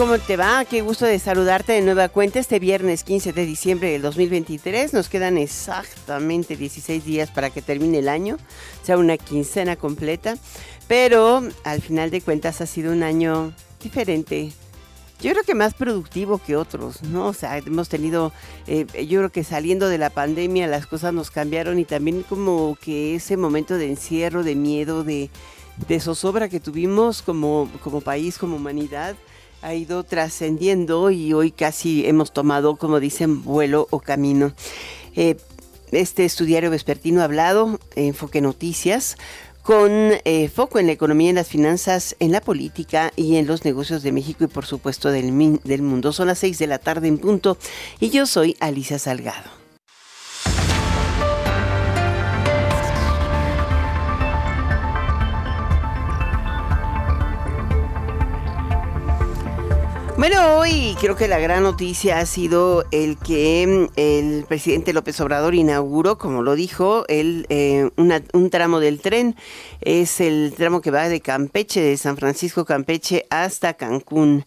¿Cómo te va? Qué gusto de saludarte de nueva cuenta este viernes 15 de diciembre del 2023. Nos quedan exactamente 16 días para que termine el año, o sea, una quincena completa. Pero al final de cuentas ha sido un año diferente. Yo creo que más productivo que otros, ¿no? O sea, hemos tenido, eh, yo creo que saliendo de la pandemia las cosas nos cambiaron y también como que ese momento de encierro, de miedo, de de zozobra que tuvimos como, como país, como humanidad, ha ido trascendiendo y hoy casi hemos tomado, como dicen, vuelo o camino. Eh, este estudiario vespertino ha hablado, Enfoque Noticias, con eh, foco en la economía, en las finanzas, en la política y en los negocios de México y por supuesto del mundo. Son las seis de la tarde en punto y yo soy Alicia Salgado. Bueno, hoy creo que la gran noticia ha sido el que mm, el presidente López Obrador inauguró, como lo dijo, el, eh, un tramo del tren. Es el tramo que va de Campeche, de San Francisco Campeche hasta Cancún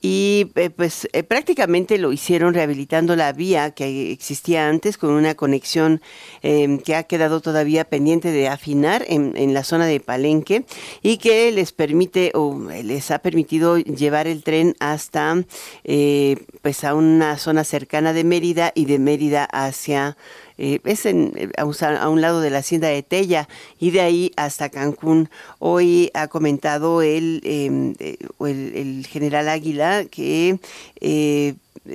y eh, pues eh, prácticamente lo hicieron rehabilitando la vía que existía antes con una conexión em, que ha quedado todavía pendiente de afinar en, en, la zona de Palenque y que les permite o les ha permitido llevar el tren hasta eh, pues a una zona cercana de Mérida y de Mérida hacia eh, es en, eh, a, un, lado de la hacienda de Tella y de ahí hasta Cancún. Hoy ha comentado el, em, eh, el, el, general Águila que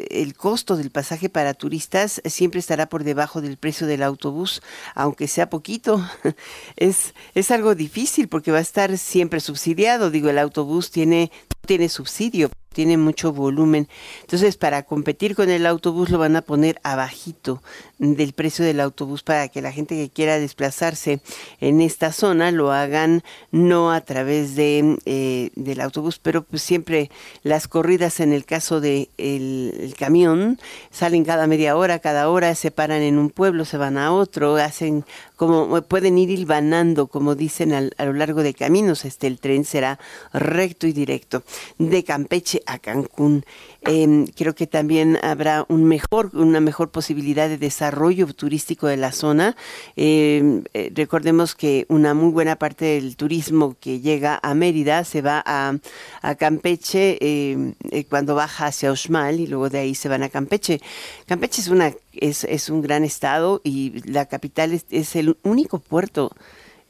el costo del pasaje para turistas siempre estará por debajo del precio del autobús, aunque sea poquito. Es, es algo difícil porque va a estar siempre subsidiado. Digo, el autobús tiene, tiene subsidio, tiene mucho volumen. Entonces, para competir con el autobús lo van a poner abajito del precio del autobús para que la gente que quiera desplazarse en esta zona lo hagan no a través de eh, del autobús, pero pues siempre las corridas en el caso de el, camión salen cada media hora, cada hora se paran en un pueblo, se van a otro, hacen como pueden ir hilvanando, como dicen a lo largo de caminos. Este el tren será recto y directo de Campeche a Cancún. Em, creo que también habrá un mejor, una mejor posibilidad de desarrollo turístico de la zona. Em, eh, recordemos que una muy buena parte del turismo que llega a Mérida se va a, Campeche em, eh, cuando baja hacia Oxmal y luego de ahí se van a Campeche. Campeche es una es, es un gran estado y la capital es el único puerto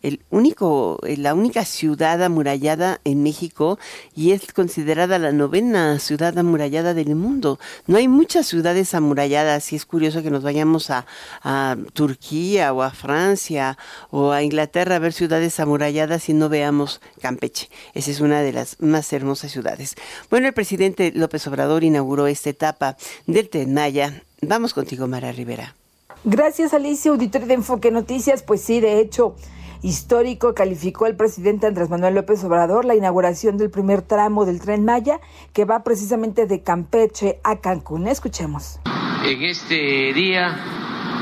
el único, eh, la única ciudad amurallada en México y es considerada la novena ciudad amurallada del mundo. No hay muchas ciudades amuralladas y es curioso que nos vayamos a, a Turquía o a Francia o a Inglaterra a ver ciudades amuralladas y no veamos Campeche. Esa es una de las más hermosas ciudades. Bueno, el presidente López Obrador inauguró esta etapa del Tenaya. Vamos contigo, Mara Rivera. Gracias, Alicia, auditor de Enfoque Noticias. Pues sí, de hecho, histórico calificó el presidente Andrés Manuel López Obrador la inauguración del primer tramo del tren Maya que va precisamente de Campeche a Cancún. Escuchemos. En este día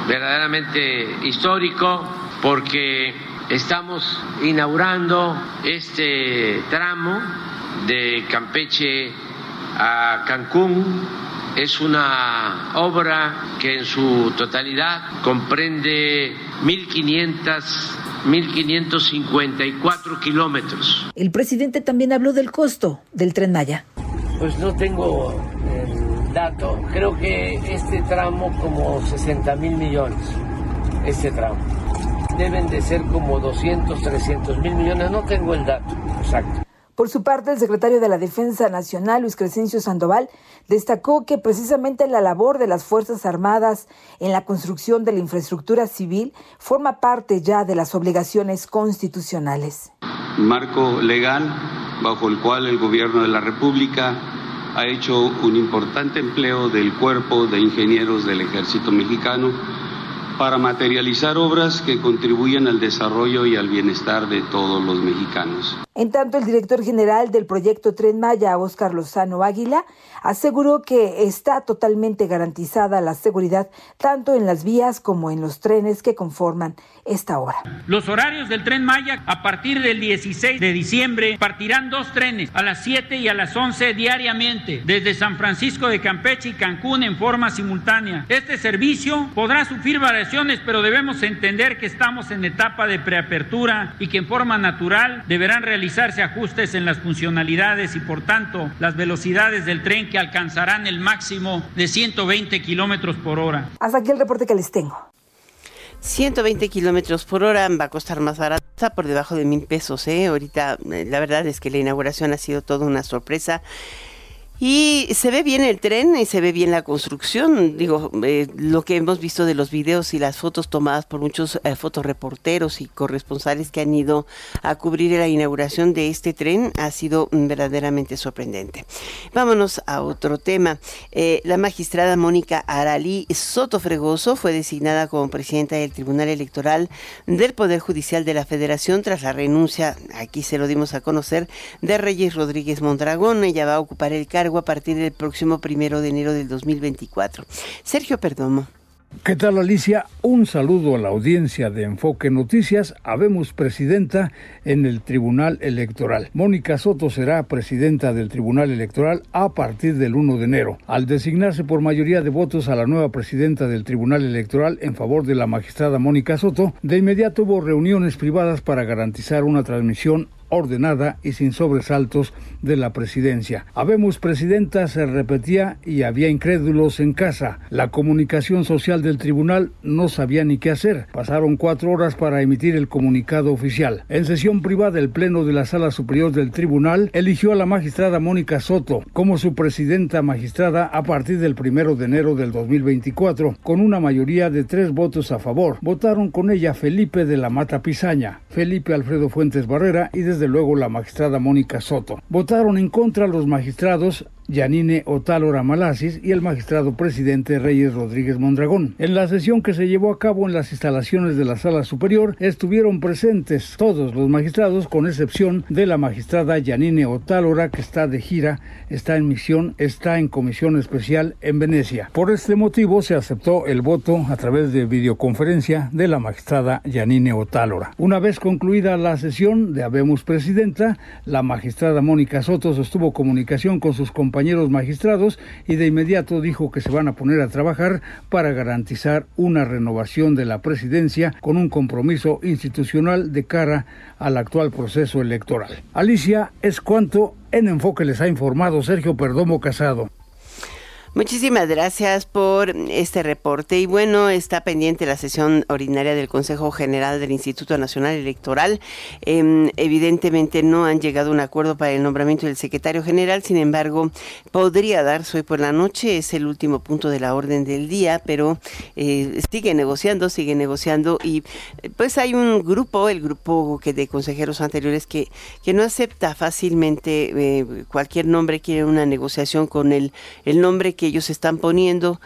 verdaderamente histórico porque estamos inaugurando este tramo de Campeche a Cancún es una obra que en su totalidad comprende 1.500 1.554 kilómetros. El presidente también habló del costo del tren Maya. Pues no tengo el dato. Creo que este tramo como 60 mil millones. Este tramo. Deben de ser como 200, 300 mil millones. No tengo el dato exacto. Por su parte, el secretario de la Defensa Nacional, Luis Crescencio Sandoval, destacó que precisamente la labor de las Fuerzas Armadas en la construcción de la infraestructura civil forma parte ya de las obligaciones constitucionales. Marco legal bajo el cual el gobierno de la República ha hecho un importante empleo del cuerpo de ingenieros del ejército mexicano para materializar obras que contribuyen al desarrollo y al bienestar de todos los mexicanos. En tanto, el director general del proyecto Tren Maya, Oscar Lozano Águila, aseguró que está totalmente garantizada la seguridad tanto en las vías como en los trenes que conforman esta hora. Los horarios del tren Maya a partir del 16 de diciembre partirán dos trenes a las 7 y a las 11 diariamente desde San Francisco de Campeche y Cancún en forma simultánea. Este servicio podrá sufrir pero debemos entender que estamos en etapa de preapertura y que en forma natural deberán realizarse ajustes en las funcionalidades y por tanto las velocidades del tren que alcanzarán el máximo de 120 kilómetros por hora. Hasta aquí el reporte que les tengo. 120 kilómetros por hora va a costar más barata, por debajo de mil pesos. ¿eh? Ahorita, eh, la verdad es que la inauguración ha sido toda una sorpresa. Y se ve bien el tren y se ve bien la construcción. Digo, eh, lo que hemos visto de los videos y las fotos tomadas por muchos eh, fotoreporteros y corresponsales que han ido a cubrir la inauguración de este tren ha sido verdaderamente sorprendente. Vámonos a otro tema. Eh, la magistrada Mónica Aralí Soto Fregoso fue designada como presidenta del Tribunal Electoral del Poder Judicial de la Federación tras la renuncia, aquí se lo dimos a conocer, de Reyes Rodríguez Mondragón. Ella va a ocupar el cargo a partir del próximo primero de enero del 2024. Sergio Perdomo. ¿Qué tal Alicia? Un saludo a la audiencia de Enfoque Noticias. Habemos presidenta en el Tribunal Electoral. Mónica Soto será presidenta del Tribunal Electoral a partir del 1 de enero. Al designarse por mayoría de votos a la nueva presidenta del Tribunal Electoral en favor de la magistrada Mónica Soto, de inmediato hubo reuniones privadas para garantizar una transmisión ordenada y sin sobresaltos de la presidencia. Habemos presidenta se repetía y había incrédulos en casa. La comunicación social del tribunal no sabía ni qué hacer. Pasaron cuatro horas para emitir el comunicado oficial. En sesión privada, el Pleno de la Sala Superior del Tribunal eligió a la magistrada Mónica Soto como su presidenta magistrada a partir del primero de enero del 2024, con una mayoría de tres votos a favor. Votaron con ella Felipe de la Mata Pizaña, Felipe Alfredo Fuentes Barrera y desde luego la magistrada Mónica Soto. Votaron en contra los magistrados Yanine Otálora Malasis y el magistrado presidente Reyes Rodríguez Mondragón. En la sesión que se llevó a cabo en las instalaciones de la sala superior estuvieron presentes todos los magistrados con excepción de la magistrada Yanine Otálora que está de gira, está en misión, está en comisión especial en Venecia. Por este motivo se aceptó el voto a través de videoconferencia de la magistrada Yanine Otálora. Una vez concluida la sesión de Habemos Presidenta, la magistrada Mónica Soto sostuvo comunicación con sus compañeros compañeros magistrados y de inmediato dijo que se van a poner a trabajar para garantizar una renovación de la presidencia con un compromiso institucional de cara al actual proceso electoral. Alicia, es cuanto en enfoque les ha informado Sergio Perdomo Casado. Muchísimas gracias por este reporte. Y bueno, está pendiente la sesión ordinaria del Consejo General del Instituto Nacional Electoral. Em, evidentemente no han llegado a un acuerdo para el nombramiento del secretario general, sin embargo, podría darse hoy por la noche. Es el último punto de la orden del día, pero eh, sigue negociando, sigue negociando. Y pues hay un grupo, el grupo que de consejeros anteriores, que, que no acepta fácilmente eh, cualquier nombre, quiere una negociación con el, el nombre que ellos están poniendo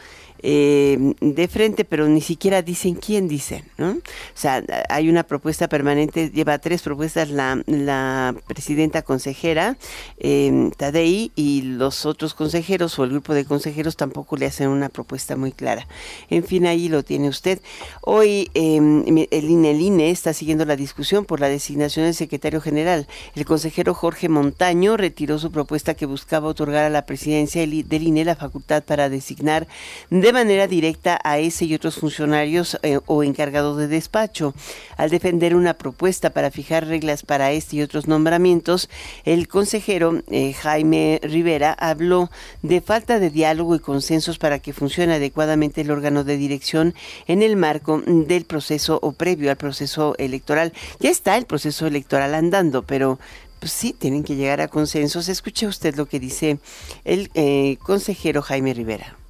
eh, de frente, pero ni siquiera dicen quién dicen, ¿no? O sea, hay una propuesta permanente, lleva tres propuestas la, la presidenta consejera, eh, Tadei, y los otros consejeros o el grupo de consejeros tampoco le hacen una propuesta muy clara. En fin, ahí lo tiene usted. Hoy em, el INE, el INE está siguiendo la discusión por la designación del secretario general. El consejero Jorge Montaño retiró su propuesta que buscaba otorgar a la presidencia del INE la facultad para designar de manera directa a ese y otros funcionarios eh, o encargados de despacho. Al defender una propuesta para fijar reglas para este y otros nombramientos, el consejero eh, Jaime Rivera habló de falta de diálogo y consensos para que funcione adecuadamente el órgano de dirección en el marco del proceso o previo al proceso electoral. Ya está el proceso electoral andando, pero pues sí, tienen que llegar a consensos. Escuche usted lo que dice el eh, consejero Jaime Rivera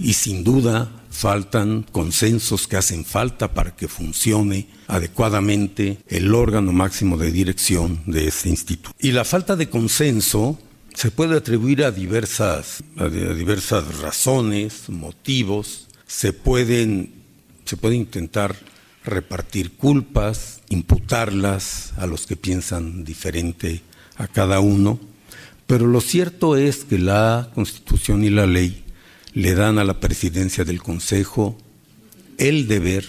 y sin duda faltan consensos que hacen falta para que funcione adecuadamente el órgano máximo de dirección de este instituto. Y la falta de consenso se puede atribuir a diversas, a diversas razones, motivos, se pueden, se puede intentar repartir culpas, imputarlas a los que piensan diferente a cada uno, pero lo cierto es que la Constitución y la ley le dan a la presidencia del Consejo el deber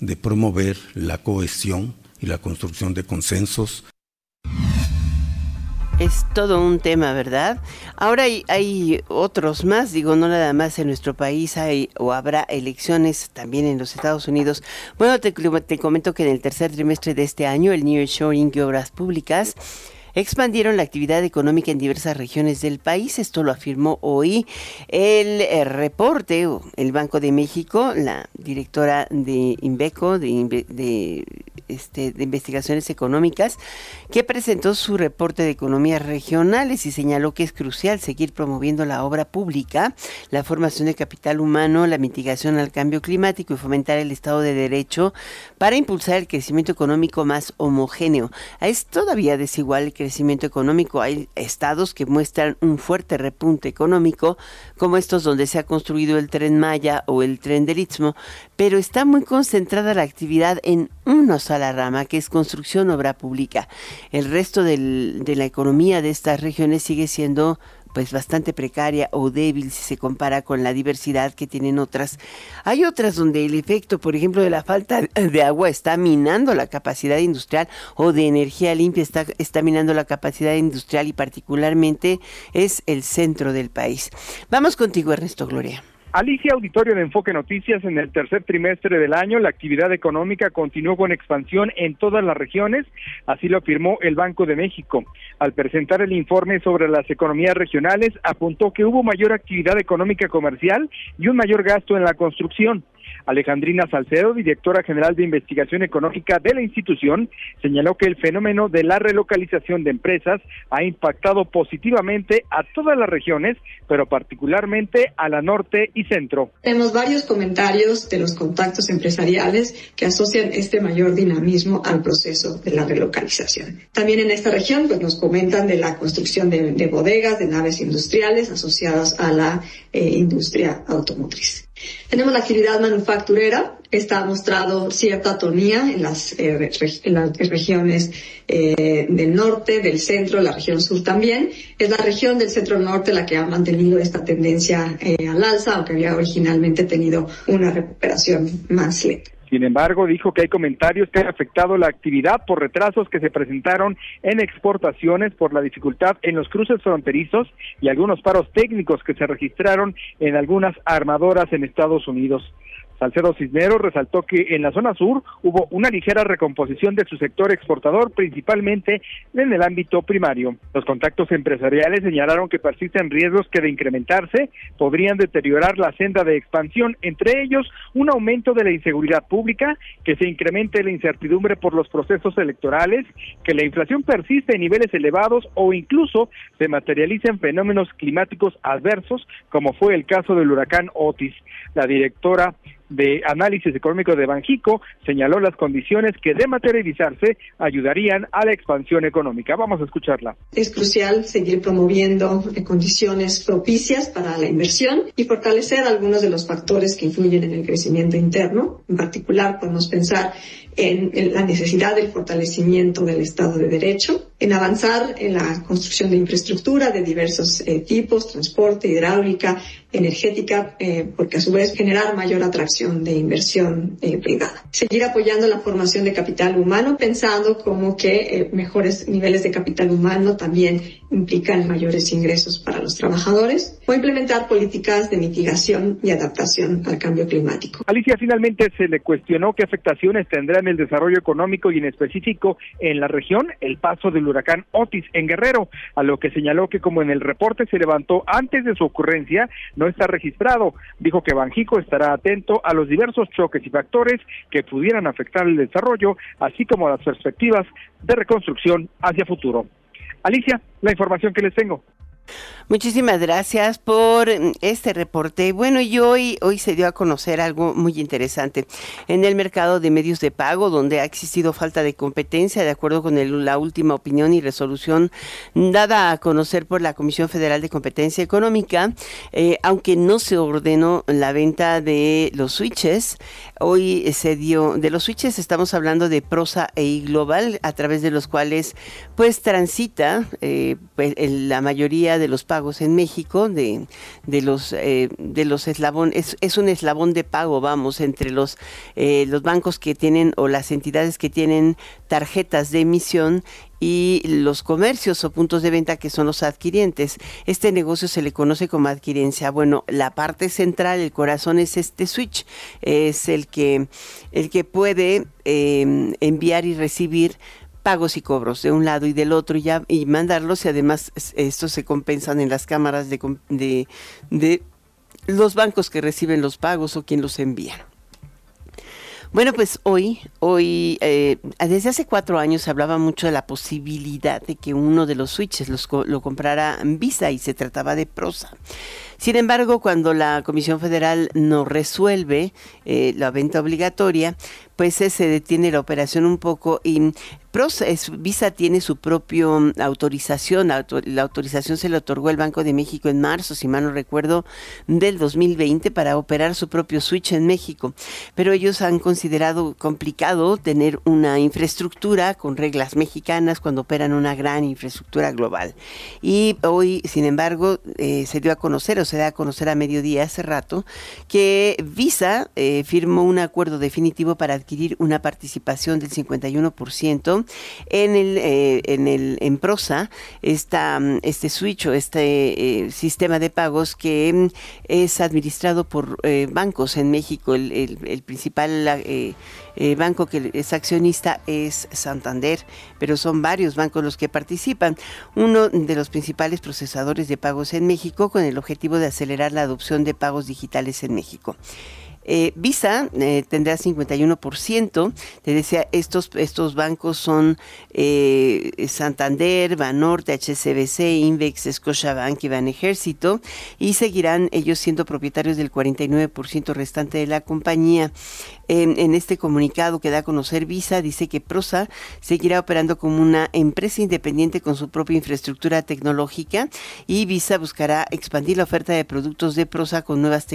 de promover la cohesión y la construcción de consensos es todo un tema, ¿verdad? Ahora hay, otros más, digo, no nada más en nuestro país hay o habrá elecciones también en los Estados Unidos. Bueno, te, comento que en el tercer trimestre de este año el New Shoring y Obras Públicas expandieron la actividad económica en diversas regiones del país. Esto lo afirmó hoy el, eh, reporte, el Banco de México, la directora de Inveco, de, de este, de Investigaciones Económicas, que presentó su reporte de economías regionales y señaló que es crucial seguir promoviendo la obra pública, la formación de capital humano, la mitigación al cambio climático y fomentar el Estado de Derecho para impulsar el crecimiento económico más homogéneo. Es todavía desigual el crecimiento económico. Hay estados que muestran un fuerte repunte económico, como estos donde se ha construido el tren Maya o el tren del Istmo, pero está muy concentrada la actividad en una sola rama, que es construcción obra pública. El resto de la economía de estas regiones sigue siendo pues bastante precaria o débil si se compara con la diversidad que tienen otras. Hay otras donde el efecto, por ejemplo, de la falta de agua está minando la capacidad industrial o de energía limpia está, está minando la capacidad industrial y particularmente es el centro del país. Vamos contigo, Ernesto Gloria. Alicia Auditorio de Enfoque Noticias, en el tercer trimestre del año la actividad económica continuó con expansión en todas las regiones, así lo afirmó el Banco de México. Al presentar el informe sobre las economías regionales, apuntó que hubo mayor actividad económica comercial y un mayor gasto en la construcción. Alejandrina Salcedo, directora general de investigación económica de la institución, señaló que el fenómeno de la relocalización de empresas ha impactado positivamente a todas las regiones, pero particularmente a la norte y centro. Tenemos varios comentarios de los contactos empresariales que asocian este mayor dinamismo al proceso de la relocalización. También en esta región pues, nos comentan de la construcción de, bodegas, de naves industriales asociadas a la eh, industria automotriz. Tenemos la actividad manufacturera. Esta ha mostrado cierta tonía en las, eh, las regiones eh, del norte, del centro, la región sur también. Es la región del centro norte la que ha mantenido esta tendencia eh, al alza, aunque había originalmente tenido una recuperación más lenta. Sin embargo, dijo que hay comentarios que han afectado la actividad por retrasos que se presentaron en exportaciones por la dificultad en los cruces fronterizos y algunos paros técnicos que se registraron en algunas armadoras en Estados Unidos. Salcedo Cisneros resaltó que en la zona sur hubo una ligera recomposición de su sector exportador, principalmente en el ámbito primario. Los contactos empresariales señalaron que persisten riesgos que de incrementarse podrían deteriorar la senda de expansión, entre ellos un aumento de la inseguridad pública, que se incremente la incertidumbre por los procesos electorales, que la inflación persiste en niveles elevados o incluso se materialicen fenómenos climáticos adversos, como fue el caso del huracán Otis. La directora de Análisis Económico de Banjico señaló las condiciones que de materializarse ayudarían a la expansión económica. Vamos a escucharla. Es crucial seguir promoviendo condiciones propicias para la inversión y fortalecer algunos de los factores que influyen en el crecimiento interno. En particular, podemos pensar en, la necesidad del fortalecimiento del Estado de Derecho, en avanzar en la construcción de infraestructura de diversos eh, tipos, transporte, hidráulica, energética, eh, porque a su vez generar mayor atracción de inversión eh, privada. Seguir apoyando la formación de capital humano, pensando como que mejores niveles de capital humano también implican mayores ingresos para los trabajadores, o implementar políticas de mitigación y adaptación al cambio climático. Alicia, finalmente se le cuestionó qué afectaciones tendrá en el desarrollo económico y en específico en la región el paso del huracán Otis en Guerrero, a lo que señaló que como en el reporte se levantó antes de su ocurrencia, no está registrado. Dijo que Banjico estará atento a los diversos choques y factores que pudieran afectar el desarrollo, así como las perspectivas de reconstrucción hacia futuro. Alicia, la información que les tengo. Muchísimas gracias por mm, este reporte. Bueno, y hoy, hoy se dio a conocer algo muy interesante en el mercado de medios de pago, donde ha existido falta de competencia, de acuerdo con la última opinión y resolución dada a conocer por la Comisión Federal de Competencia Económica, eh, aunque no se ordenó la venta de los switches, hoy se dio, de los switches estamos hablando de Prosa e Global, a través de los cuales pues transita eh, pues, la mayoría de los pagos en México de, de los eh, de los es, es, un eslabón de pago vamos entre los eh, los bancos que tienen o las entidades que tienen tarjetas de emisión y los comercios o puntos de venta que son los adquirientes. Este negocio se le conoce como adquirencia. Bueno, la parte central, el corazón es este switch, es el que el que puede eh, enviar y recibir pagos y cobros de un lado y del otro y, ya, y mandarlos y además estos se compensan en las cámaras de, de, de los bancos que reciben los pagos o quien los envía. Bueno, pues hoy, hoy, eh, desde hace cuatro años se hablaba mucho de la posibilidad de que uno de los switches los, lo comprara Visa y se trataba de prosa. Sin embargo, cuando la Comisión Federal no resuelve eh, la venta obligatoria, pues se detiene la operación un poco y Visa tiene su propia mm, autorización. La autorización se le otorgó el Banco de México en marzo, si mal no recuerdo, del 2020 para operar su propio switch en México. Pero ellos han considerado complicado tener una infraestructura con reglas mexicanas cuando operan una gran infraestructura global. Y hoy, sin embargo, eh, se dio a conocer se da a conocer a mediodía hace rato que Visa eh, firmó un acuerdo definitivo para adquirir una participación del 51% en el, eh, en el en Prosa está este switch este eh, sistema de pagos que mm, es administrado por eh, bancos en México. El, el, principal banco que es accionista es Santander, pero son varios bancos los que participan. Uno de los principales procesadores de pagos en México con el objetivo de acelerar la adopción de pagos digitales en México. Eh, Visa eh, tendrá 51%. Te decía, estos, estos bancos son eh, Santander, Banorte, HCBC, Invex, Scotiabank y Ejército y seguirán ellos siendo propietarios del 49% restante de la compañía. En, este comunicado que da a conocer Visa, dice que Prosa seguirá operando como una empresa independiente con su propia infraestructura tecnológica y Visa buscará expandir la oferta de productos de Prosa con nuevas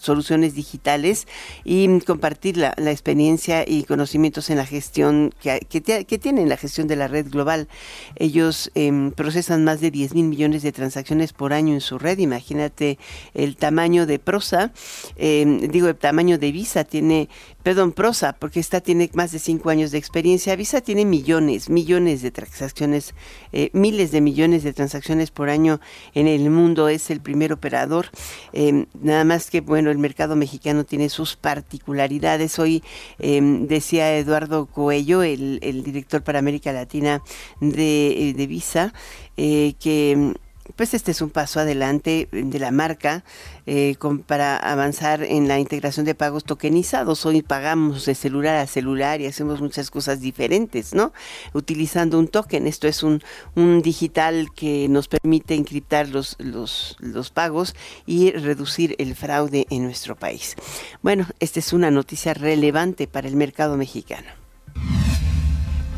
soluciones digitales y compartir la, experiencia y conocimientos en la gestión que, que, tienen la gestión de la red global. Ellos em, procesan más de 10 mil millones de transacciones por año en su red. Imagínate el tamaño de Prosa, em, digo, el tamaño de Visa tiene perdón, Prosa, porque esta tiene más de cinco años de experiencia. Visa tiene millones, millones de transacciones, eh, miles de millones de transacciones por año en el mundo. Es el primer operador. Em, nada más que, bueno, el mercado mexicano tiene sus particularidades. Hoy em, decía Eduardo Coello, el, director para América Latina de, de Visa, eh, que pues este es un paso adelante de la marca eh, para avanzar en la integración de pagos tokenizados. Hoy pagamos de celular a celular y hacemos muchas cosas diferentes, ¿no? Utilizando un token. Esto es un, un digital que nos permite encriptar los, los, los pagos y reducir el fraude en nuestro país. Bueno, esta es una noticia relevante para el mercado mexicano.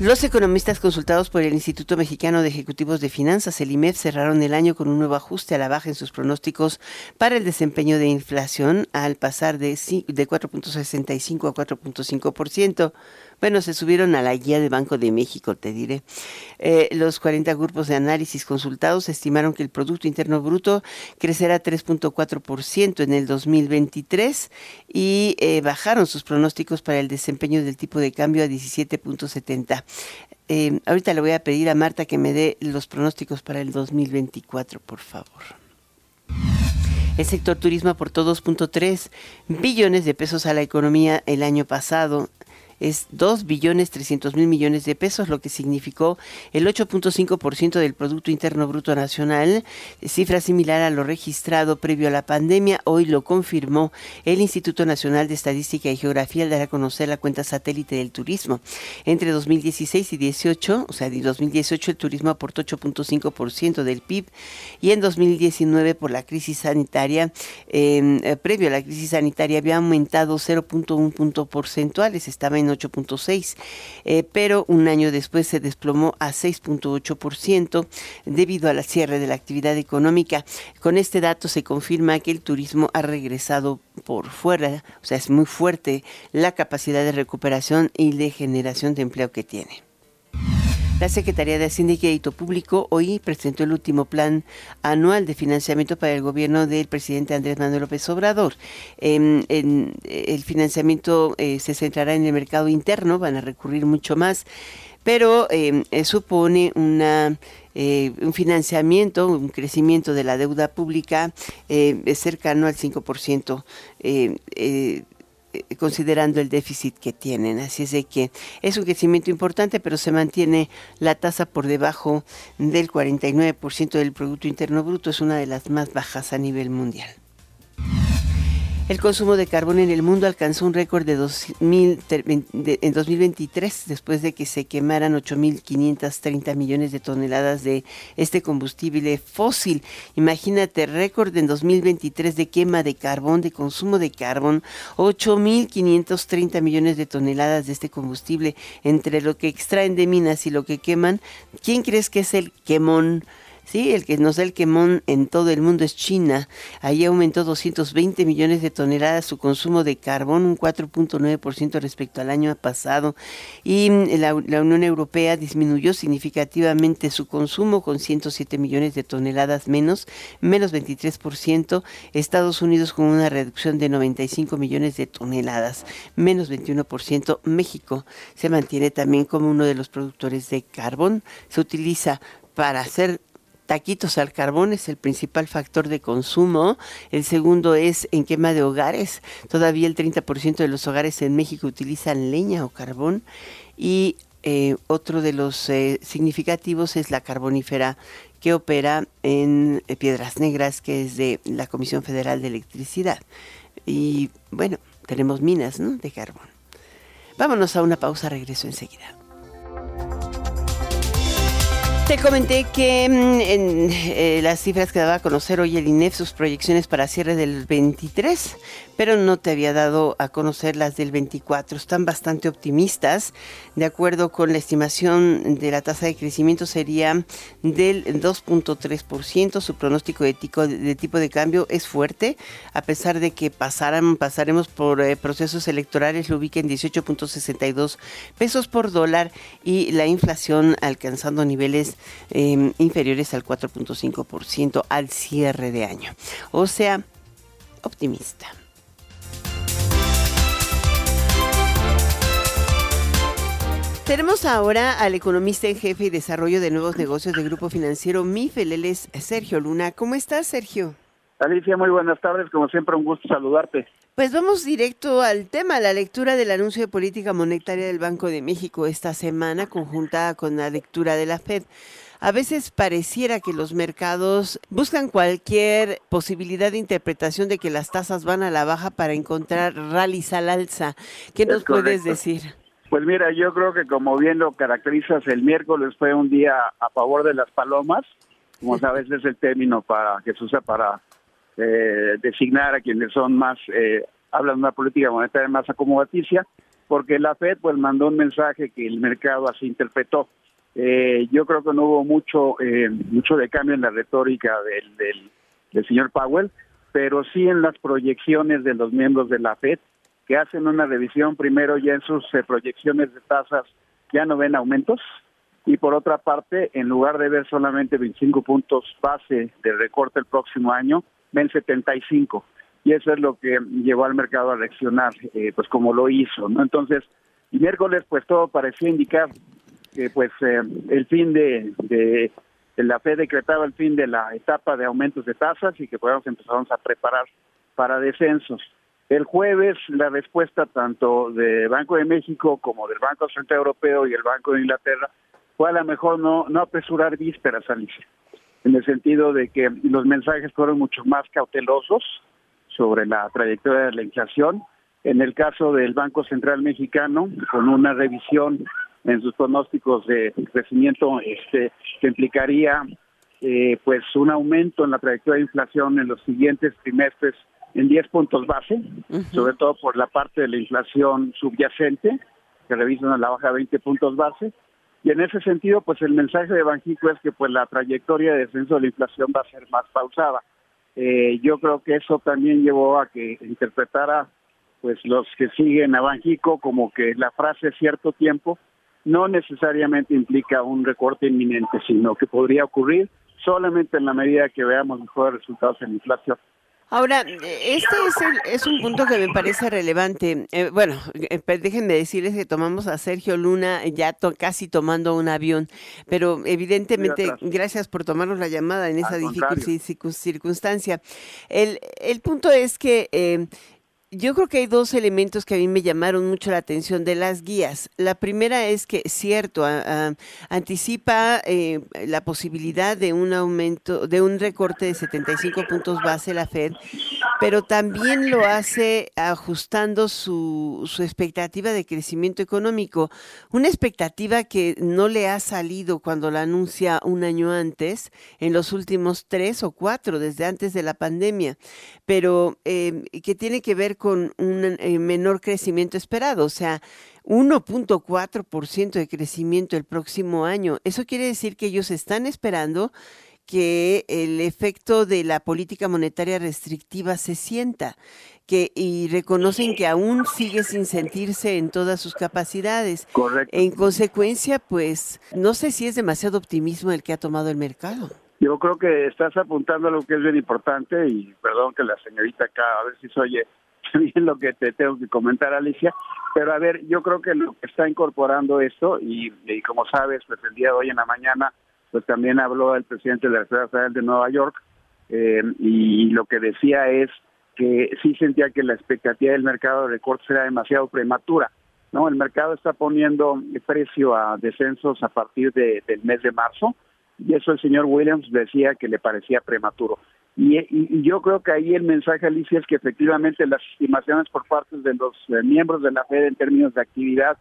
Los economistas consultados por el Instituto Mexicano de Ejecutivos de Finanzas, el IMEF, cerraron el año con un nuevo ajuste a la baja en sus pronósticos para el desempeño de inflación al pasar de, de 4.65 a 4.5%. Bueno, se subieron a la guía de Banco de México, te diré. Eh, los 40 grupos de análisis consultados estimaron que el Producto Interno Bruto crecerá 3.4% en el 2023 y eh, bajaron sus pronósticos para el desempeño del tipo de cambio a 17.70. Eh, ahorita le voy a pedir a Marta que me dé los pronósticos para el 2024, por favor. El sector turismo aportó 2.3 billones de pesos a la economía el año pasado es 2 billones 300 mil millones de pesos, lo que significó el 8.5% del Producto Interno Bruto Nacional, cifra similar a lo registrado previo a la pandemia. Hoy lo confirmó el Instituto Nacional de Estadística y Geografía al dar a conocer la cuenta satélite del turismo. Entre 2016 y 18, o sea, en 2018 el turismo aportó 8.5% del PIB y en 2019 por la crisis sanitaria, eh, previo a la crisis sanitaria había aumentado 0.1 punto porcentuales, estaba en 8.6, eh, pero un año después se desplomó a 6.8% debido al cierre de la actividad económica. Con este dato se confirma que el turismo ha regresado por fuera, o sea, es muy fuerte la capacidad de recuperación y de generación de empleo que tiene. La Secretaría de Hacienda y Crédito Público hoy presentó el último plan anual de financiamiento para el gobierno del presidente Andrés Manuel López Obrador. Em, el financiamiento eh, se centrará en el mercado interno, van a recurrir mucho más, pero em, eh, supone una eh, un financiamiento, un crecimiento de la deuda pública cercano al 5%. Eh, considerando el déficit que tienen. Así es de que es un crecimiento importante, pero se mantiene la tasa por debajo del 49% del Producto Interno Bruto. Es una de las más bajas a nivel mundial. El consumo de carbón en el mundo alcanzó un récord de, 2000, en 2023 después de que se quemaran 8.530 millones de toneladas de este combustible fósil. Imagínate, récord en 2023 de quema de carbón, de consumo de carbón, 8.530 millones de toneladas de este combustible entre lo que extraen de minas y lo que queman. ¿Quién crees que es el quemón? Sí, el que nos da el quemón en todo el mundo es China. Ahí aumentó 220 millones de toneladas su consumo de carbón, un 4.9% respecto al año pasado. Y mm, la, Unión Europea disminuyó significativamente su consumo con 107 millones de toneladas menos, menos 23%. Estados Unidos con una reducción de 95 millones de toneladas, menos 21%. México se mantiene también como uno de los productores de carbón. Se utiliza para hacer taquitos al carbón es el principal factor de consumo. El segundo es en quema de hogares. Todavía el 30% de los hogares en México utilizan leña o carbón. Y eh, otro de los eh, significativos es la carbonífera que opera en eh, Piedras Negras, que es de la Comisión Federal de Electricidad. Y bueno, tenemos minas de carbón. Vámonos a una pausa, regreso enseguida. Te comenté que mm, en eh, las cifras que daba a conocer hoy el INEF, sus proyecciones para cierre del 23, pero no te había dado a conocer las del 24. Están bastante optimistas. De acuerdo con la estimación de la tasa de crecimiento sería del 2.3%. Su pronóstico de, de, tipo de cambio es fuerte, a pesar de que pasaran, pasaremos por eh, procesos electorales, lo ubica en 18.62 pesos por dólar y la inflación alcanzando niveles em, inferiores al 4.5% al cierre de año. O sea, optimista. Tenemos ahora al economista en jefe y desarrollo de nuevos negocios del Grupo Financiero MIFEL, él es Sergio Luna. ¿Cómo estás, Sergio? Alicia, muy buenas tardes, como siempre un gusto saludarte. Pues vamos directo al tema, la lectura del anuncio de política monetaria del Banco de México esta semana, conjuntada con la lectura de la Fed. A veces pareciera que los mercados buscan cualquier posibilidad de interpretación de que las tasas van a la baja para encontrar rallies al alza. ¿Qué nos puedes decir? Pues mira, yo creo que como bien lo caracterizas, el miércoles fue un día a favor de las palomas, como sabes es el término para que se usa para eh, designar a quienes son más, eh, hablan de una política monetaria más acomodaticia, porque la Fed pues mandó un mensaje que el mercado así interpretó. Eh, yo creo que no hubo mucho eh, mucho de cambio en la retórica del, del, del señor Powell, pero sí en las proyecciones de los miembros de la Fed, que hacen una revisión primero ya en sus eh, proyecciones de tasas ya no ven aumentos y por otra parte, en lugar de ver solamente 25 puntos base de recorte el próximo año, ven 75 y eso es lo que llevó al mercado a reaccionar eh, pues como lo hizo, ¿no? Entonces, y miércoles pues todo parecía indicar que pues eh, el fin de, de, la Fed decretaba el fin de la etapa de aumentos de tasas y que podemos empezar a preparar para descensos. El jueves la respuesta tanto del Banco de México como del Banco Central Europeo y el Banco de Inglaterra fue a lo mejor no, no apresurar vísperas, Alicia, en el sentido de que los mensajes fueron mucho más cautelosos sobre la trayectoria de la inflación. En el caso del Banco Central Mexicano, con una revisión en sus pronósticos de crecimiento este, que implicaría eh, pues un aumento en la trayectoria de inflación en los siguientes trimestres en 10 puntos base, sobre todo por la parte de la inflación subyacente, que revisan a la baja 20 puntos base. Y en ese sentido, pues el mensaje de Banjico es que pues la trayectoria de descenso de la inflación va a ser más pausada. Eh, yo creo que eso también llevó a que interpretara pues los que siguen a Banjico como que la frase cierto tiempo no necesariamente implica un recorte inminente, sino que podría ocurrir solamente en la medida que veamos mejores resultados en inflación. Ahora, este es, un punto que me parece relevante. Eh, bueno, eh, déjenme decirles que tomamos a Sergio Luna ya casi tomando un avión, pero evidentemente, gracias por tomarnos la llamada en esa difícil circunstancia. El, el punto es que eh, yo creo que hay dos elementos que a mí me llamaron mucho la atención de las guías. La primera es que, cierto, anticipa eh, la posibilidad de un aumento, de un recorte de 75 puntos base la Fed, pero también lo hace ajustando su, su expectativa de crecimiento económico. Una expectativa que no le ha salido cuando la anuncia un año antes, en los últimos tres o cuatro, desde antes de la pandemia, pero eh, que tiene que ver con un eh, menor crecimiento esperado, o sea, 1.4% de crecimiento el próximo año. Eso quiere decir que ellos están esperando que el efecto de la política monetaria restrictiva se sienta que y reconocen que aún sigue sin sentirse en todas sus capacidades. Correcto. En consecuencia, pues no sé si es demasiado optimismo el que ha tomado el mercado. Yo creo que estás apuntando a lo que es bien importante y perdón que la señorita acá, a ver si se oye bien lo que te tengo que comentar, Alicia, pero a ver, yo creo que lo que está incorporando esto y, como sabes, pues el día de hoy en la mañana, pues también habló el presidente de la Reserva Federal de Nueva York eh, y lo que decía es que sí sentía que la expectativa del mercado de recortes era demasiado prematura. ¿no? El mercado está poniendo precio a descensos a partir del mes de marzo y eso el señor Williams decía que le parecía prematuro. Y, yo creo que ahí el mensaje, Alicia, es que efectivamente las estimaciones por parte de los eh, miembros de la Fed en términos de actividad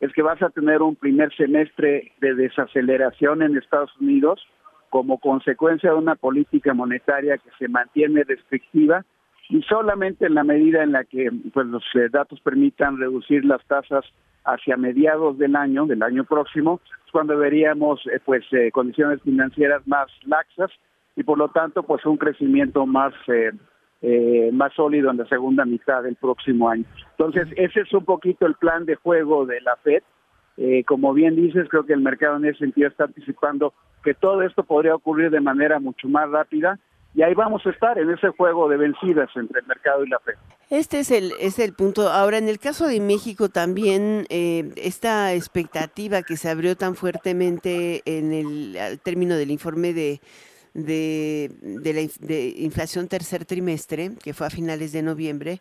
es que vas a tener un primer semestre de desaceleración en Estados Unidos como consecuencia de una política monetaria que se mantiene restrictiva y solamente en la medida en la que pues los eh, datos permitan reducir las tasas hacia mediados del año, del año próximo, es cuando veríamos eh, pues eh, condiciones financieras más laxas y por lo tanto pues un crecimiento más más sólido en la segunda mitad del próximo año. Entonces ese es un poquito el plan de juego de la Fed. como bien dices, creo que el mercado en ese sentido está anticipando que todo esto podría ocurrir de manera mucho más rápida y ahí vamos a estar en ese juego de vencidas entre el mercado y la fe. Este es el, es el punto. Ahora, en el caso de México también, eh, esta expectativa que se abrió tan fuertemente en el término del informe de, de, de la de inflación tercer trimestre, que fue a finales de noviembre,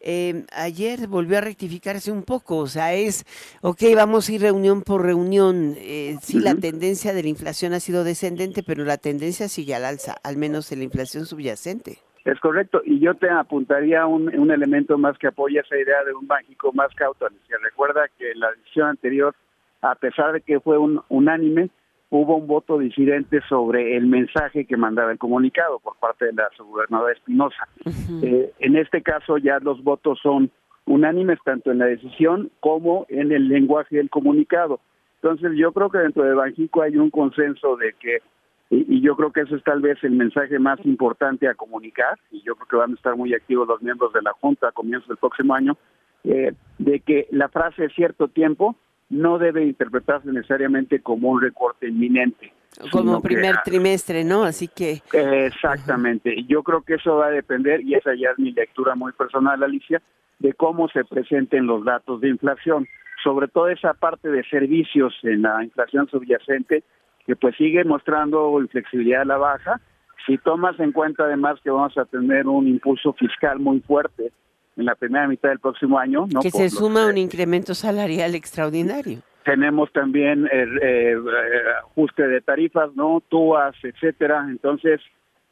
eh, ayer volvió a rectificarse un poco, o sea, es, ok, vamos a ir reunión por reunión, eh, sí, la tendencia de la inflación ha sido descendente, pero la tendencia sigue al alza, al menos en la inflación subyacente. Es correcto, y yo te apuntaría un, un elemento más que apoya esa idea de un mágico más cauto. Se recuerda que la decisión anterior, a pesar de que fue un, unánime, hubo un voto disidente sobre el mensaje que mandaba el comunicado por parte de la gobernadora Espinosa. Eh, en este caso ya los votos son unánimes tanto en la decisión como en el lenguaje del comunicado. Entonces yo creo que dentro de Banjico hay un consenso de que, y, yo creo que eso es tal vez el mensaje más importante a comunicar, y yo creo que van a estar muy activos los miembros de la Junta a comienzos del próximo año, eh, de que la frase cierto tiempo no debe interpretarse necesariamente como un recorte inminente. Como primer trimestre, ¿no? Así que... Exactamente. Yo creo que eso va a depender, y esa ya es mi lectura muy personal, Alicia, de cómo se presenten los datos de inflación, sobre todo esa parte de servicios en la inflación subyacente, que pues sigue mostrando inflexibilidad a la baja. Si tomas en cuenta además que vamos a tener un impulso fiscal muy fuerte en la primera mitad del próximo año. ¿no? Que se suma un incremento salarial extraordinario. Tenemos también el eh, ajuste de tarifas, ¿no? TUAS, etcétera. Entonces,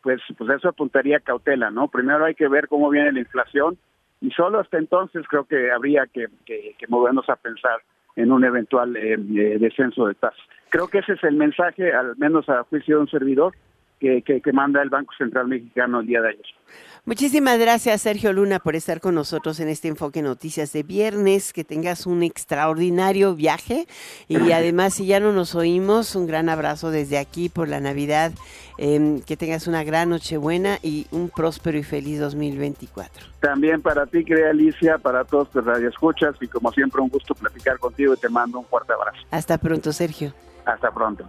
pues, pues eso apuntaría a cautela, ¿no? Primero hay que ver cómo viene la inflación y solo hasta entonces creo que habría que, que, movernos a pensar en un eventual eh, descenso de tasas. Creo que ese es el mensaje, al menos a juicio de un servidor, que, que, que manda el Banco Central Mexicano el día de ayer. Muchísimas gracias, Sergio Luna, por estar con nosotros en este Enfoque Noticias de viernes. Que tengas un extraordinario viaje y además, si ya no nos oímos, un gran abrazo desde aquí por la Navidad. Em, que tengas una gran Nochebuena y un próspero y feliz 2024. También para ti, querida Alicia, para todos tus radioescuchas y como siempre, un gusto platicar contigo y te mando un fuerte abrazo. Hasta pronto, Sergio. Hasta pronto.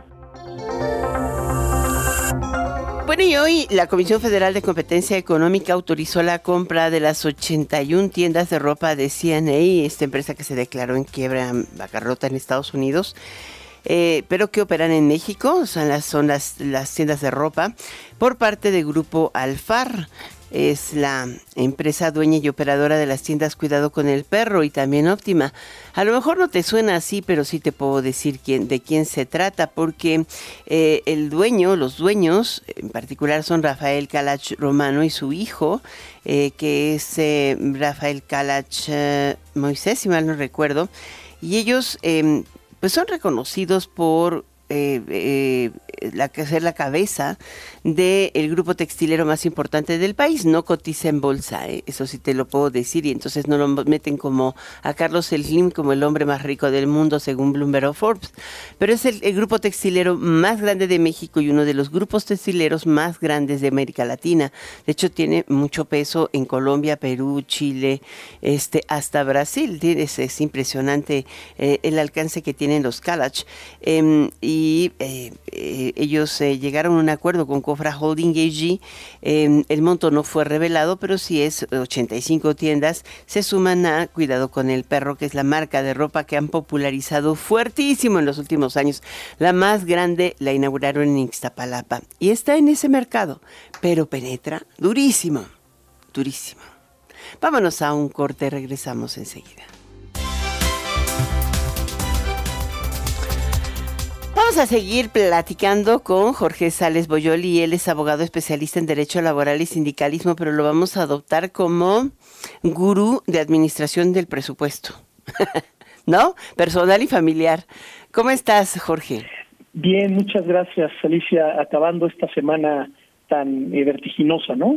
Bueno, y hoy la Comisión Federal de Competencia Económica autorizó la compra de las 81 tiendas de ropa de CNA, esta empresa que se declaró en quiebra, bancarrota en Estados Unidos, eh, pero que operan en México, son las, son las tiendas de ropa, por parte del grupo Alfar es la empresa dueña y operadora de las tiendas Cuidado con el Perro y también Óptima. A lo mejor no te suena así, pero sí te puedo decir de quién se trata, porque eh, el dueño, los dueños, en particular son Rafael Calach Romano y su hijo, eh, que es eh, Rafael Calach Moisés, si mal no recuerdo, y ellos em, pues son reconocidos por la, ser la cabeza del grupo textilero más importante del país. No cotiza en bolsa, ¿eh? eso sí te lo puedo decir, y entonces no lo meten como a Carlos Slim como el hombre más rico del mundo según Bloomberg o Forbes. Pero es el, grupo textilero más grande de México y uno de los grupos textileros más grandes de América Latina. De hecho, tiene mucho peso en Colombia, Perú, Chile, este, hasta Brasil. Es, es impresionante eh, el alcance que tienen los Kalach. Em, y eh, ellos llegaron a un acuerdo con Cofra Holding AG. El monto no fue revelado, pero sí es 85 tiendas. Se suman a Cuidado con el Perro, que es la marca de ropa que han popularizado fuertísimo en los últimos años. La más grande la inauguraron en Ixtapalapa y está en ese mercado, pero penetra durísimo, durísimo. Vámonos a un corte, regresamos enseguida. Vamos a seguir platicando con Jorge Sales Boyoli. Él es abogado especialista en Derecho Laboral y Sindicalismo, pero lo vamos a adoptar como gurú de administración del presupuesto. ¿No? Personal y familiar. ¿Cómo estás, Jorge? Bien, muchas gracias, Alicia. Acabando esta semana tan eh, vertiginosa, ¿no?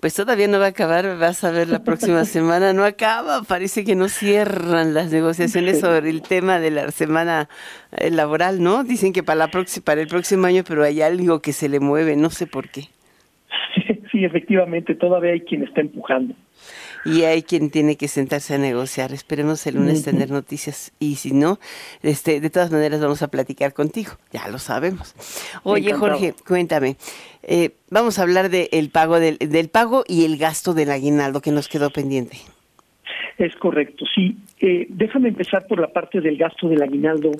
Pues todavía no va a acabar, vas a ver la próxima semana, no acaba, parece que no cierran las negociaciones sobre el tema de la semana eh, laboral, ¿no? Dicen que para, la para el próximo año, pero hay algo que se le mueve, no sé por qué. Sí, efectivamente, todavía hay quien está empujando y hay quien tiene que sentarse a negociar. Esperemos el lunes tener noticias y si no, este, de todas maneras vamos a platicar contigo, ya lo sabemos. Oye Jorge, cuéntame, eh, vamos a hablar del pago del, del pago y el gasto del aguinaldo que nos quedó pendiente. Es correcto, sí. Eh, déjame empezar por la parte del gasto del aguinaldo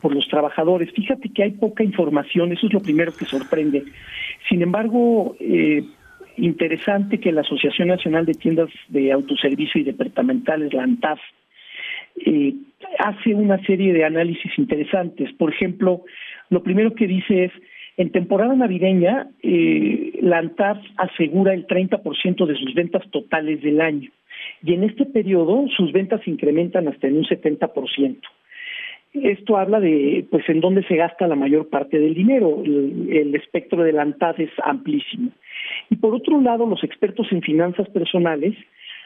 por los trabajadores. Fíjate que hay poca información, eso es lo primero que sorprende. Sin embargo, eh, interesante que la Asociación Nacional de Tiendas de Autoservicio y Departamentales, la ANTAF, eh, hace una serie de análisis interesantes. Por ejemplo, lo primero que dice es, en temporada navideña, eh, la ANTAF asegura el 30% de sus ventas totales del año. Y en este periodo sus ventas incrementan hasta en un 70%. Esto habla de, pues, en dónde se gasta la mayor parte del dinero. El, el espectro de la ANTAF es amplísimo. Y por otro lado, los expertos en finanzas personales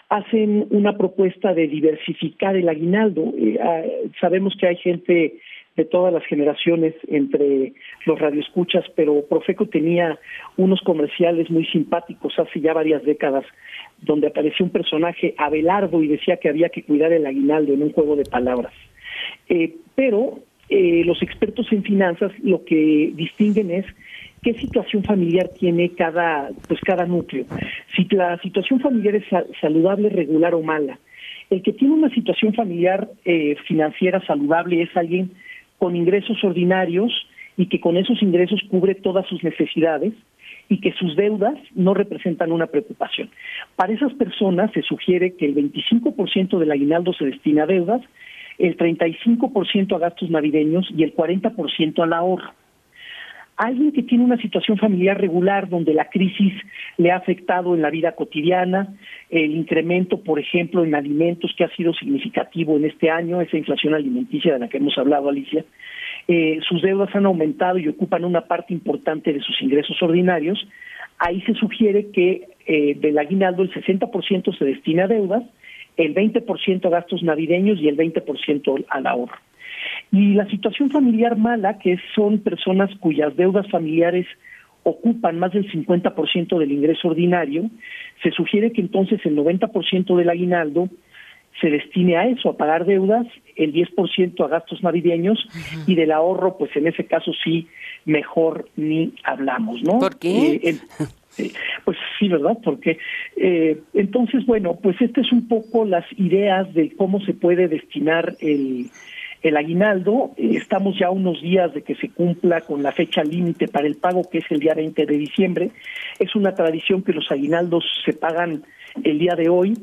hacen una propuesta de diversificar el aguinaldo. Eh, ah, sabemos que hay gente de todas las generaciones entre los radioescuchas, pero Profeco tenía unos comerciales muy simpáticos hace ya varias décadas, donde apareció un personaje Abelardo y decía que había que cuidar el aguinaldo en un juego de palabras. Eh, pero eh, los expertos en finanzas lo que distinguen es qué situación familiar tiene cada, pues cada núcleo. Si la situación familiar es saludable, regular o mala. El que tiene una situación familiar eh, financiera saludable es alguien con ingresos ordinarios y que con esos ingresos cubre todas sus necesidades. y que sus deudas no representan una preocupación. Para esas personas se sugiere que el 25% del aguinaldo se destina a deudas, el 35% a gastos navideños y el 40% al ahorro. Alguien que tiene una situación familiar regular donde la crisis le ha afectado en la vida cotidiana, el incremento, por ejemplo, en alimentos que ha sido significativo en este año, esa inflación alimenticia de la que hemos hablado, Alicia, eh, sus deudas han aumentado y ocupan una parte importante de sus ingresos ordinarios, ahí se sugiere que eh, del aguinaldo el 60% se destina a deudas, el 20% a gastos navideños y el 20% al ahorro. Y la situación familiar mala, que son personas cuyas deudas familiares ocupan más del 50% del ingreso ordinario, se sugiere que entonces el 90% del aguinaldo se destine a eso, a pagar deudas, el 10% a gastos navideños y del ahorro, pues en ese caso sí, mejor ni hablamos, ¿no? ¿Por qué? Eh, eh, pues sí, ¿verdad? Porque eh, entonces, bueno, pues este es un poco las ideas de cómo se puede destinar el, el aguinaldo. Estamos ya unos días de que se cumpla con la fecha límite para el pago, que es el día 20 de diciembre. Es una tradición que los aguinaldos se pagan el día de hoy.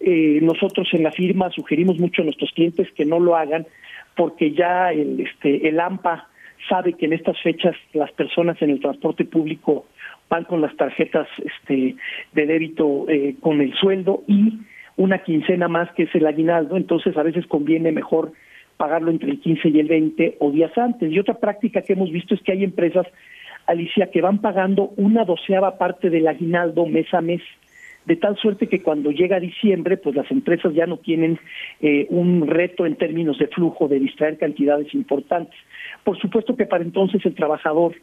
Eh, nosotros en la firma sugerimos mucho a nuestros clientes que no lo hagan porque ya el, este, el AMPA sabe que en estas fechas las personas en el transporte público van con las tarjetas este, de débito eh, con el sueldo y una quincena más que es el aguinaldo, entonces a veces conviene mejor pagarlo entre el 15 y el 20 o días antes. Y otra práctica que hemos visto es que hay empresas, Alicia, que van pagando una doceava parte del aguinaldo mes a mes de tal suerte que cuando llega diciembre, pues las empresas ya no tienen eh, un reto en términos de flujo, de distraer cantidades importantes. Por supuesto que para entonces el trabajador,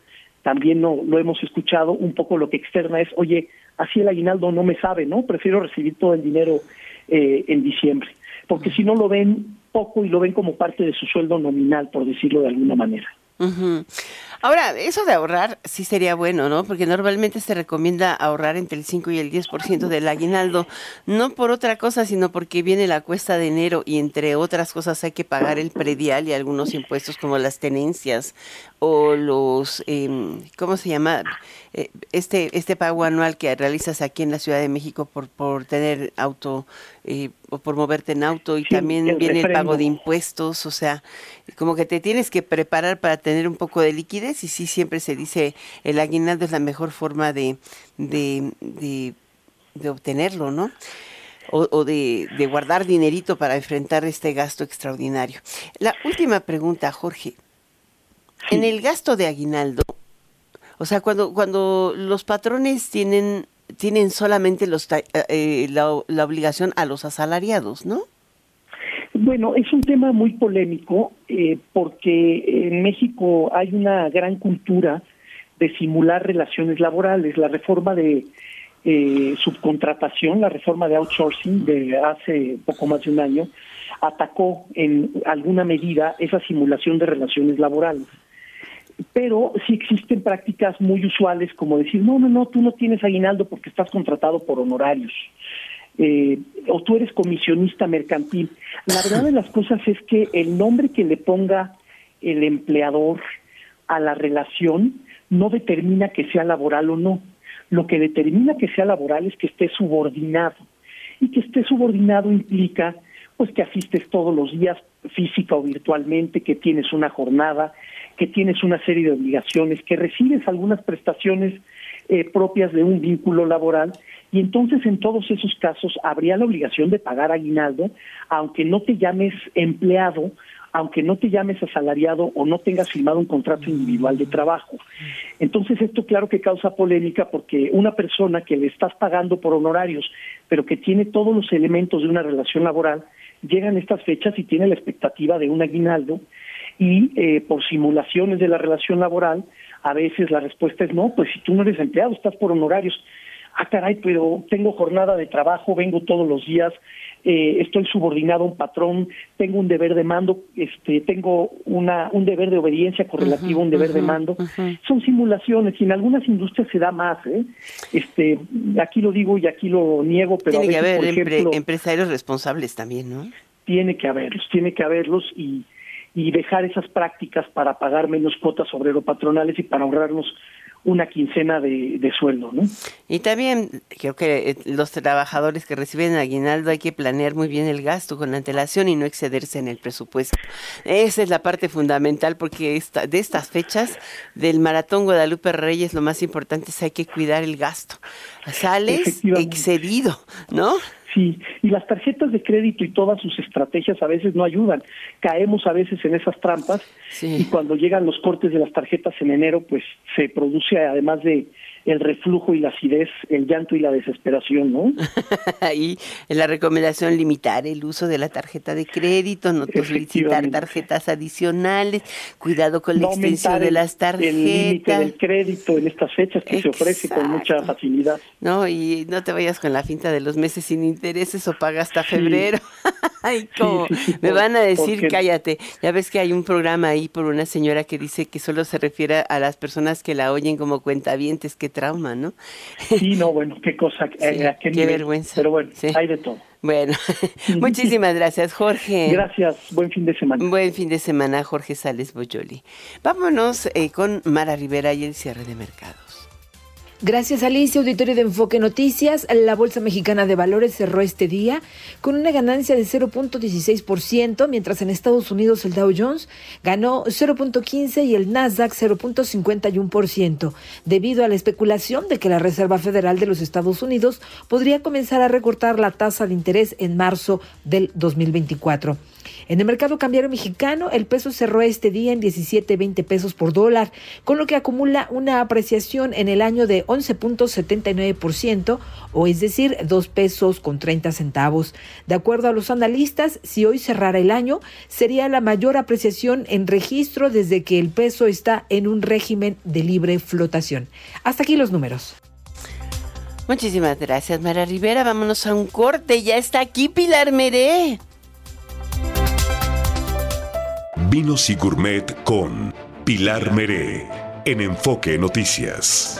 también no, lo hemos escuchado, un poco lo que externa es, oye, así el aguinaldo no me sabe, ¿no? Prefiero recibir todo el dinero eh, en diciembre, porque si no lo ven poco y lo ven como parte de su sueldo nominal, por decirlo de alguna manera. Ahora, eso de ahorrar sí sería bueno, ¿no? Porque normalmente se recomienda ahorrar entre el 5 y el 10% del aguinaldo, no por otra cosa, sino porque viene la cuesta de enero y entre otras cosas hay que pagar el predial y algunos impuestos como las tenencias o los, em, ¿cómo se llama? Eh, este, este pago anual que realizas aquí en la Ciudad de México por, por tener auto eh, o por moverte en auto y también viene el pago de impuestos, o sea, como que te tienes que preparar para tener un poco de liquidez y sí siempre se dice el aguinaldo es la mejor forma de, de, de, obtenerlo, ¿no? O, o de, de, guardar dinerito para enfrentar este gasto extraordinario. La última pregunta, Jorge. En el gasto de aguinaldo, o sea, cuando, cuando los patrones tienen, tienen solamente los, eh, eh, la, la obligación a los asalariados, ¿no? Bueno, es un tema muy polémico eh, porque en México hay una gran cultura de simular relaciones laborales. La reforma de eh, subcontratación, la reforma de outsourcing de hace poco más de un año, atacó en alguna medida esa simulación de relaciones laborales. Pero sí existen prácticas muy usuales como decir, no, no, no, tú no tienes aguinaldo porque estás contratado por honorarios eh, o tú eres comisionista mercantil. La verdad de las cosas es que el nombre que le ponga el empleador a la relación no determina que sea laboral o no. Lo que determina que sea laboral es que esté subordinado. Y que esté subordinado implica pues que asistes todos los días física o virtualmente, que tienes una jornada, que tienes una serie de obligaciones, que recibes algunas prestaciones eh, propias de un vínculo laboral y entonces en todos esos casos habría la obligación de pagar aguinaldo, aunque no te llames empleado, aunque no te llames asalariado o no tengas firmado un contrato individual de trabajo. Entonces esto claro que causa polémica porque una persona que le estás pagando por honorarios, pero que tiene todos los elementos de una relación laboral, llegan estas fechas y tiene la expectativa de un aguinaldo y eh, por simulaciones de la relación laboral, a veces la respuesta es no, pues si tú no eres empleado, estás por honorarios ah, caray, pero tengo jornada de trabajo, vengo todos los días, eh, estoy subordinado a un patrón, tengo un deber de mando, este, tengo una, un deber de obediencia correlativo a un deber de mando. Son simulaciones y en algunas industrias se da más. ¿eh? Este, aquí lo digo y aquí lo niego, pero tiene que haber empresarios responsables también, ¿no? Tiene que haberlos, tiene que haberlos y, y dejar esas prácticas para pagar menos cuotas obrero patronales y para ahorrarnos una quincena de, de, sueldo, ¿no? Y también creo que eh, los trabajadores que reciben aguinaldo hay que planear muy bien el gasto con antelación y no excederse en el presupuesto. Esa es la parte fundamental porque esta, de estas fechas del Maratón Guadalupe Reyes lo más importante es hay que cuidar el gasto. Sales excedido, ¿no? Sí, y las tarjetas de crédito y todas sus estrategias a veces no ayudan. Caemos a veces en esas trampas y cuando llegan los cortes de las tarjetas en enero, pues se produce además de el reflujo y la acidez, el llanto y la desesperación, ¿no? y la recomendación limitar el uso de la tarjeta de crédito, no solicitar tarjetas adicionales, cuidado con la extensión de las tarjetas. El límite del crédito en estas fechas que se ofrece con mucha facilidad. No, y no te vayas con la finta de los meses sin intereses o paga hasta febrero. Ay, como me van a decir cállate. Ya ves que hay un programa ahí por una señora que dice que solo se refiere a las personas que la oyen como cuentavientes que trauma, ¿no? Sí, no, bueno, qué cosa, eh, qué, vergüenza. Pero bueno, hay de todo. Bueno, muchísimas gracias, Jorge. Gracias, buen fin de semana. Buen fin de semana, Jorge Sales Boyoli. Vámonos eh, con Mara Rivera y el cierre de mercados. Gracias Alicia, auditorio de Enfoque Noticias, la Bolsa Mexicana de Valores cerró este día con una ganancia de 0.16%, mientras en Estados Unidos el Dow Jones ganó 0.15 y el Nasdaq 0.51%, debido a la especulación de que la Reserva Federal de los Estados Unidos podría comenzar a recortar la tasa de interés en marzo del 2024. En el mercado cambiario mexicano, el peso cerró este día en 17.20 pesos por dólar, con lo que acumula una apreciación en el año de 11.79%, o es decir, 2 pesos con 30 centavos. De acuerdo a los analistas, si hoy cerrara el año, sería la mayor apreciación en registro desde que el peso está en un régimen de libre flotación. Hasta aquí los números. Muchísimas gracias, Mara Rivera. Vámonos a un corte. Ya está aquí Pilar Meré. Vinos y Gourmet con Pilar Meré en Enfoque Noticias.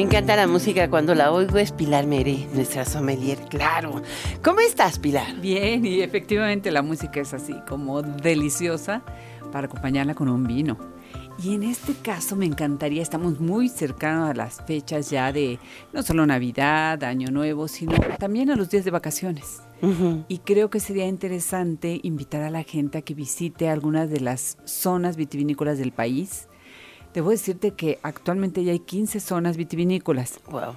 Me encanta la música cuando la oigo es Pilar Meré, nuestra sommelier, claro. ¿Cómo estás, Pilar? Bien, y efectivamente la música es así, como deliciosa para acompañarla con un vino. Y en este caso me encantaría, estamos muy cercanos a las fechas ya de no solo Navidad, Año Nuevo, sino también a los días de vacaciones. Y creo que sería interesante invitar a la gente a que visite algunas de las zonas vitivinícolas del país. Debo decirte que actualmente ya hay 15 zonas vitivinícolas. Wow.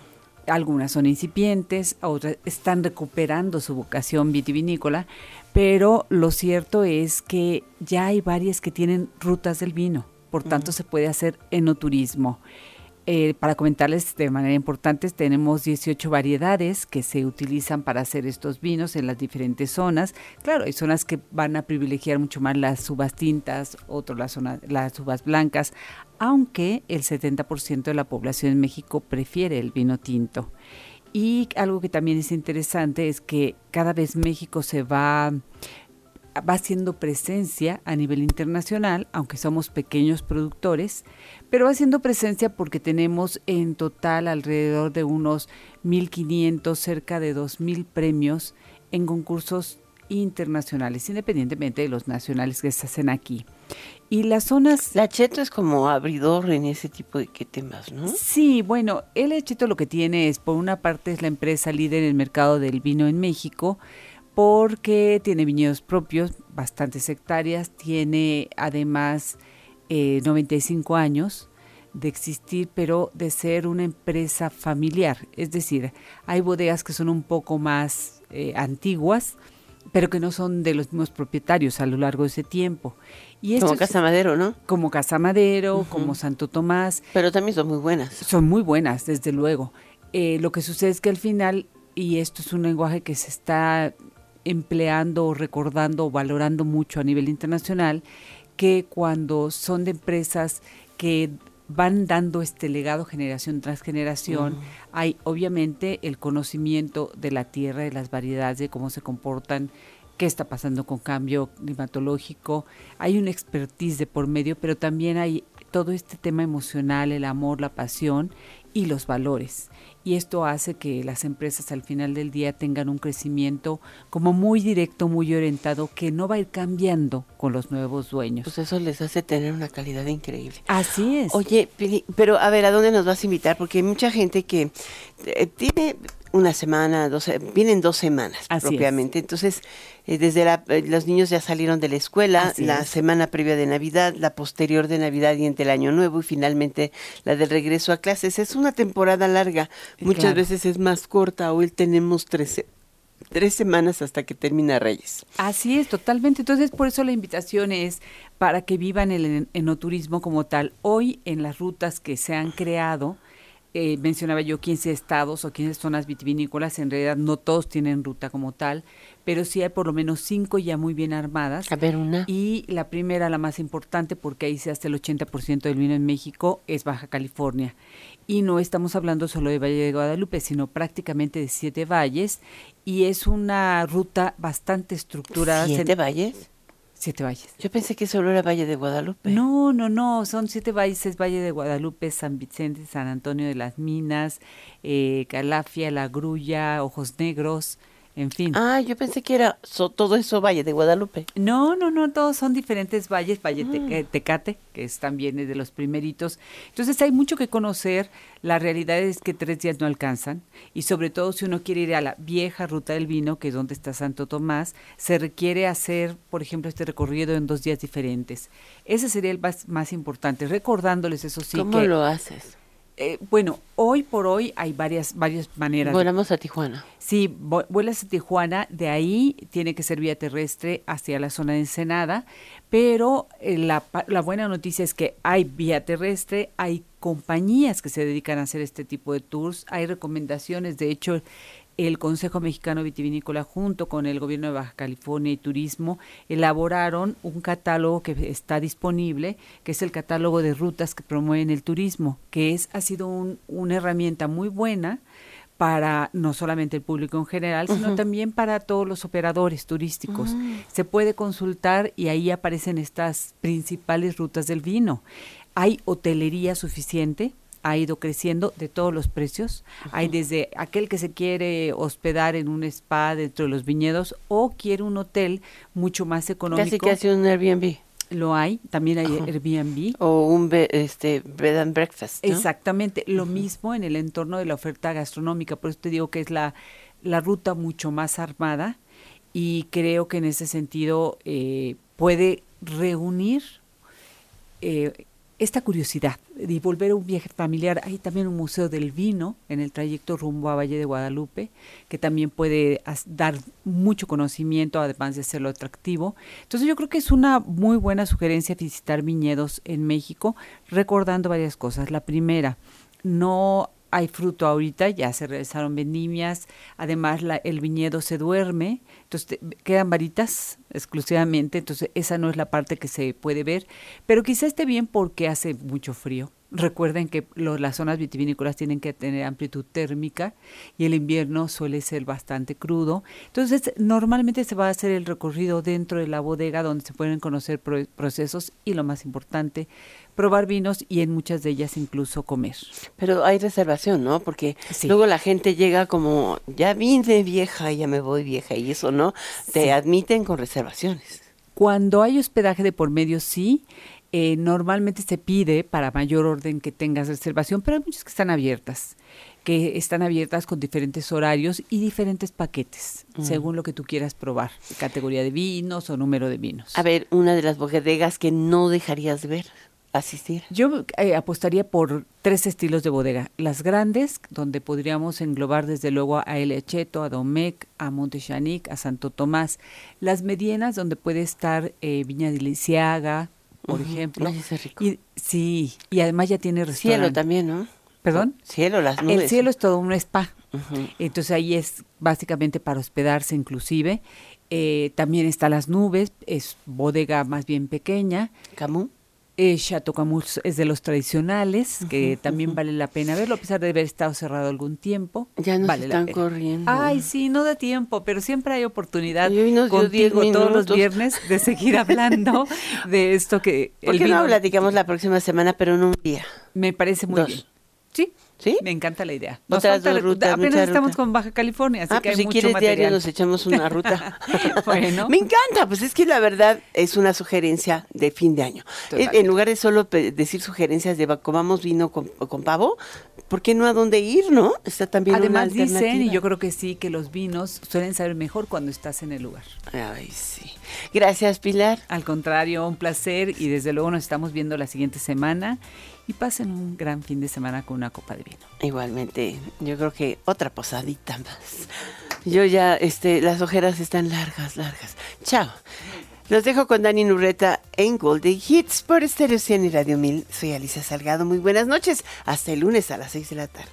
Algunas son incipientes, otras están recuperando su vocación vitivinícola, pero lo cierto es que ya hay varias que tienen rutas del vino por tanto se puede hacer enoturismo. Eh, para comentarles de manera importante, tenemos 18 variedades que se utilizan para hacer estos vinos en las diferentes zonas. Claro, hay zonas que van a privilegiar mucho más las uvas tintas, otras las, las uvas blancas, aunque el 70% de la población en México prefiere el vino tinto. Y algo que también es interesante es que cada vez México se va va haciendo presencia a nivel internacional, aunque somos pequeños productores, pero va haciendo presencia porque tenemos en total alrededor de unos 1.500, cerca de 2.000 premios en concursos internacionales, independientemente de los nacionales que se hacen aquí. Y las zonas... La Cheto es como abridor en ese tipo de temas, ¿no? Sí, bueno, el Cheto lo que tiene es, por una parte, es la empresa líder en el mercado del vino en México, porque tiene viñedos propios, bastantes hectáreas, tiene además 95 eh, años de existir, pero de ser una empresa familiar. Es decir, hay bodegas que son un poco más eh, antiguas, pero que no son de los mismos propietarios a lo largo de ese tiempo. Y como Casa Madero, ¿no? Como Casa Madero, como Santo Tomás. Pero también son muy buenas. Son muy buenas, desde luego. Eh, lo que sucede es que al final, y esto es un lenguaje que se está empleando o recordando o valorando mucho a nivel internacional que cuando son de empresas que van dando este legado generación tras generación, hay obviamente el conocimiento de la tierra, de las variedades, de cómo se comportan, qué está pasando con cambio climatológico, hay un expertise de por medio, pero también hay todo este tema emocional, el amor, la pasión y los valores. Y esto hace que las empresas al final del día tengan un crecimiento como muy directo, muy orientado, que no va a ir cambiando con los nuevos dueños. Pues eso les hace tener una calidad increíble. Así es. Oye, pero a ver, ¿a dónde nos vas a invitar? Porque hay mucha gente que eh, tiene una semana, dos, vienen dos semanas propiamente. Entonces, eh, desde la, eh, los niños ya salieron de la escuela, la semana previa de Navidad, la posterior de Navidad y entre el Año Nuevo y finalmente la del regreso a clases. Es una temporada larga, muchas veces es más corta, hoy tenemos tres, tres semanas hasta que termina Reyes. Así es, totalmente. Entonces, por eso la invitación es para que vivan el enoturismo como tal. Hoy en las rutas que se han creado, eh, mencionaba yo 15 estados o 15 zonas vitivinícolas, en realidad no todos tienen ruta como tal, pero sí hay por lo menos cinco ya muy bien armadas. A ver, una. Y la primera, la más importante, porque ahí se hace el 80% del vino en México, es Baja California. Y no estamos hablando solo de Valle de Guadalupe, sino prácticamente de siete valles. Y es una ruta bastante estructurada. ¿Siete valles? Siete valles. Yo pensé que solo era Valle de Guadalupe. No, no, no, son siete valles, es Valle de Guadalupe, San Vicente, San Antonio de las Minas, eh, Calafia, La Grulla, Ojos Negros, en fin. Ah, yo pensé que era todo eso Valle de Guadalupe. No, no, no, todos son diferentes valles, Valle ah. eh, Tecate, que es también de los primeritos. Entonces hay mucho que conocer, la realidad es que tres días no alcanzan y sobre todo si uno quiere ir a la vieja ruta del vino, que es donde está Santo Tomás, se requiere hacer, por ejemplo, este recorrido en dos días diferentes. Ese sería el más, más importante, recordándoles eso sí. ¿Cómo lo haces? Eh, bueno, hoy por hoy hay varias varias maneras. Volamos a Tijuana. Sí, vuelas a Tijuana, de ahí tiene que ser vía terrestre hacia la zona de Ensenada, pero eh, la, la buena noticia es que hay vía terrestre, hay compañías que se dedican a hacer este tipo de tours, hay recomendaciones, de hecho el Consejo Mexicano Vitivinícola junto con el Gobierno de Baja California y Turismo elaboraron un catálogo que está disponible, que es el catálogo de rutas que promueven el turismo, que es ha sido una herramienta muy buena para no solamente el público en general, sino también para todos los operadores turísticos. Mm. Se puede consultar y ahí aparecen estas principales rutas del vino. Hay hotelería suficiente, ha ido creciendo de todos los precios. Hay desde aquel que se quiere hospedar en un spa dentro de los viñedos o quiere un hotel mucho más económico. Casi que hace un Airbnb. Lo hay, también hay Airbnb. O un este, bed and breakfast. Exactamente, lo mismo en el entorno de la oferta gastronómica, por eso te digo que es la, la ruta mucho más armada y creo que en ese sentido eh, puede reunir eh, esta curiosidad de volver a un viaje familiar. Hay también un museo del vino en el trayecto rumbo a Valle de Guadalupe, que también puede dar mucho conocimiento, además de serlo atractivo. Entonces yo creo que es una muy buena sugerencia visitar viñedos en México, recordando varias cosas. La primera, no hay fruto ahorita, ya se realizaron vendimias, además la, el viñedo se duerme, entonces quedan varitas exclusivamente, entonces esa no es la parte que se puede ver, pero quizá esté bien porque hace mucho frío. Recuerden que las zonas vitivinícolas tienen que tener amplitud térmica y el invierno suele ser bastante crudo. Entonces, normalmente se va a hacer el recorrido dentro de la bodega donde se pueden conocer procesos y lo más importante, probar vinos y en muchas de ellas incluso comer. Pero hay reservación, ¿no? Porque luego la gente llega como, ya vine vieja, ya me voy vieja y eso, ¿no? Te admiten con reservaciones. Cuando hay hospedaje de por medio, sí. Eh, normalmente se pide para mayor orden que tengas reservación, pero hay muchas que están abiertas, que están abiertas con diferentes horarios y diferentes paquetes, mm. según lo que tú quieras probar, categoría de vinos o número de vinos. A ver, una de las bodegas que no dejarías ver asistir? Yo eh, apostaría por tres estilos de bodega. Las grandes, donde podríamos englobar desde luego a El Echeto, a Domecq, a Montechanic, a Santo Tomás. Las medianas, donde puede estar eh, Viña de Lisiaga, por ejemplo. Y, sí, y además ya tiene restaurante. Cielo también, ¿no? ¿Perdón? Cielo, las nubes. El cielo es todo un spa. Entonces ahí es básicamente para hospedarse inclusive. Eh, también está las nubes, es bodega más bien pequeña. ¿Camus? Eh, Chateau Camus es de los tradicionales, que también vale la pena verlo, a pesar de haber estado cerrado algún tiempo. Ya nos vale están corriendo. Ay, sí, no da tiempo, pero siempre hay oportunidad nos contigo todos los viernes de seguir hablando de esto que... ¿Por el qué no platicamos la próxima semana, pero en un día? Me parece muy Dos. bien. Sí, ¿Sí? me encanta la idea. Nos Otras falta- dos rutas, apenas estamos ruta. con Baja California, así ah, que pues hay si mucho quieres diario material. nos echamos una ruta. Bueno. Me encanta, pues es que la verdad es una sugerencia de fin de año. En, Totalmente. en lugar de solo decir sugerencias de comamos vino con, con pavo, ¿por qué no a dónde ir, no? Está también una Además dicen, y yo creo que sí, que los vinos suelen saber mejor cuando estás en el lugar. Ay, sí. Gracias, Pilar. Al contrario, un placer y desde luego nos estamos viendo la siguiente semana y pasen un gran fin de semana con una copa de vino. Igualmente, yo creo que otra posadita más. Yo ya, este, las ojeras están largas, largas. Chao. Los dejo con Dani Nurreta en Golden Hits por Stereo 100 y Radio 1000. Soy Alicia Salgado. Muy buenas noches. Hasta el lunes a las 6 de la tarde.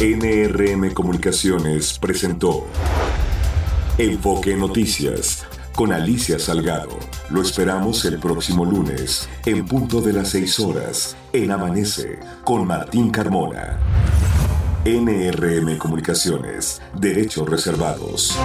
NRM Comunicaciones presentó Enfoque Noticias con Alicia Salgado. Lo esperamos el próximo lunes, en punto de las 6 horas, en Amanece, con Martín Carmona. NRM Comunicaciones, Derechos Reservados.